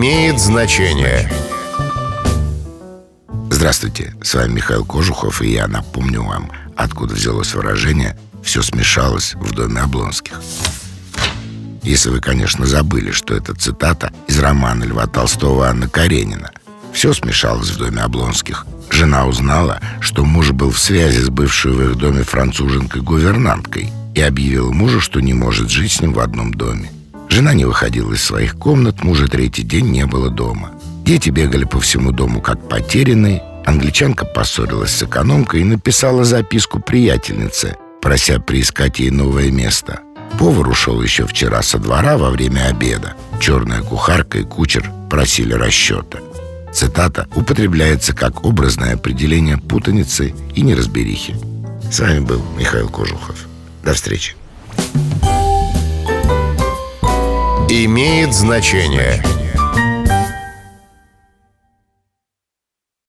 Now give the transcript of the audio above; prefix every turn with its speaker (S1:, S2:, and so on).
S1: имеет значение.
S2: Здравствуйте, с вами Михаил Кожухов, и я напомню вам, откуда взялось выражение «все смешалось в доме Облонских». Если вы, конечно, забыли, что это цитата из романа Льва Толстого Анна Каренина. Все смешалось в доме Облонских. Жена узнала, что муж был в связи с бывшей в их доме француженкой-гувернанткой и объявила мужу, что не может жить с ним в одном доме. Жена не выходила из своих комнат, мужа третий день не было дома. Дети бегали по всему дому как потерянные. Англичанка поссорилась с экономкой и написала записку приятельнице, прося приискать ей новое место. Повар ушел еще вчера со двора во время обеда. Черная кухарка и кучер просили расчета. Цитата употребляется как образное определение путаницы и неразберихи. С вами был Михаил Кожухов. До встречи.
S1: Имеет значение.